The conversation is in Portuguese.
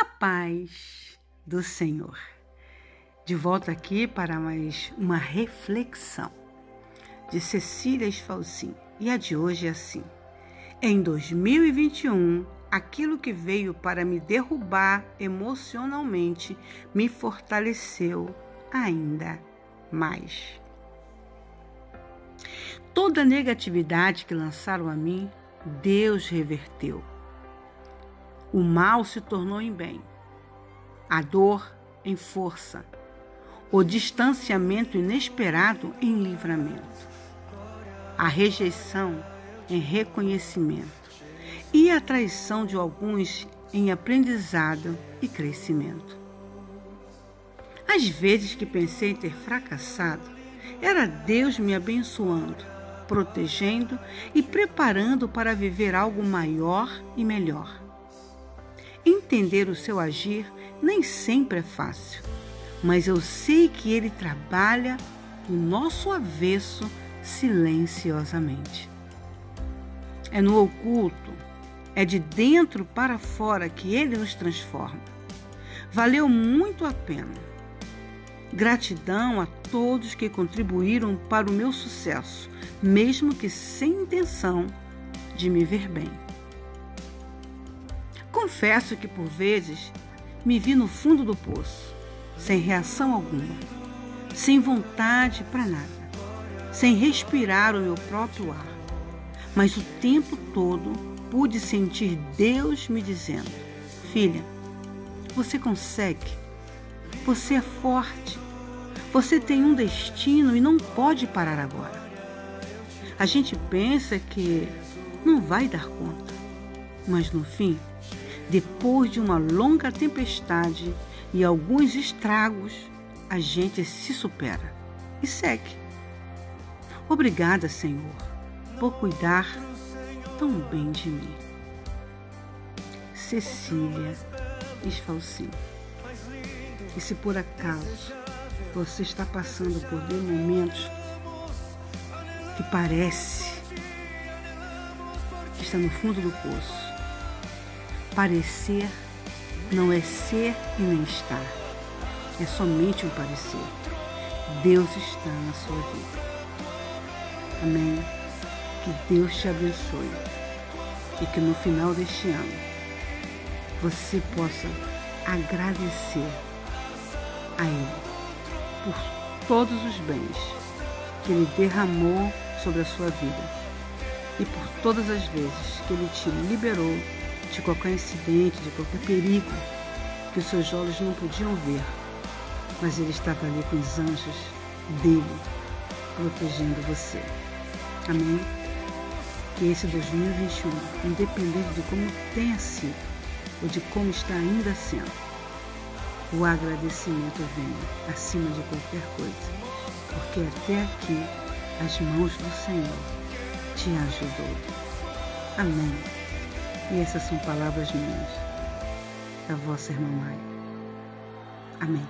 A paz do Senhor. De volta aqui para mais uma reflexão de Cecília Esfalcim. E a de hoje é assim: Em 2021, aquilo que veio para me derrubar emocionalmente me fortaleceu ainda mais. Toda negatividade que lançaram a mim, Deus reverteu. O mal se tornou em bem, a dor em força, o distanciamento inesperado em livramento, a rejeição em reconhecimento e a traição de alguns em aprendizado e crescimento. Às vezes que pensei ter fracassado, era Deus me abençoando, protegendo e preparando para viver algo maior e melhor. Entender o seu agir nem sempre é fácil, mas eu sei que ele trabalha o nosso avesso silenciosamente. É no oculto, é de dentro para fora que ele nos transforma. Valeu muito a pena. Gratidão a todos que contribuíram para o meu sucesso, mesmo que sem intenção de me ver bem. Confesso que por vezes me vi no fundo do poço, sem reação alguma, sem vontade para nada, sem respirar o meu próprio ar. Mas o tempo todo pude sentir Deus me dizendo: Filha, você consegue, você é forte, você tem um destino e não pode parar agora. A gente pensa que não vai dar conta, mas no fim depois de uma longa tempestade e alguns estragos, a gente se supera e segue. Obrigada, Senhor, por cuidar tão bem de mim. Cecília Esfalcim. E se por acaso você está passando por momentos que parece que está no fundo do poço, Parecer não é ser e nem estar. É somente um parecer. Deus está na sua vida. Amém. Que Deus te abençoe e que no final deste ano você possa agradecer a Ele por todos os bens que Ele derramou sobre a sua vida e por todas as vezes que Ele te liberou de qualquer incidente, de qualquer perigo que os seus olhos não podiam ver, mas ele estava ali com os anjos dele protegendo você. Amém? Que esse 2021, independente de como tenha sido ou de como está ainda sendo, o agradecimento venha acima de qualquer coisa, porque até aqui as mãos do Senhor te ajudou. Amém. E essas são palavras minhas, da vossa irmã Maia. Amém.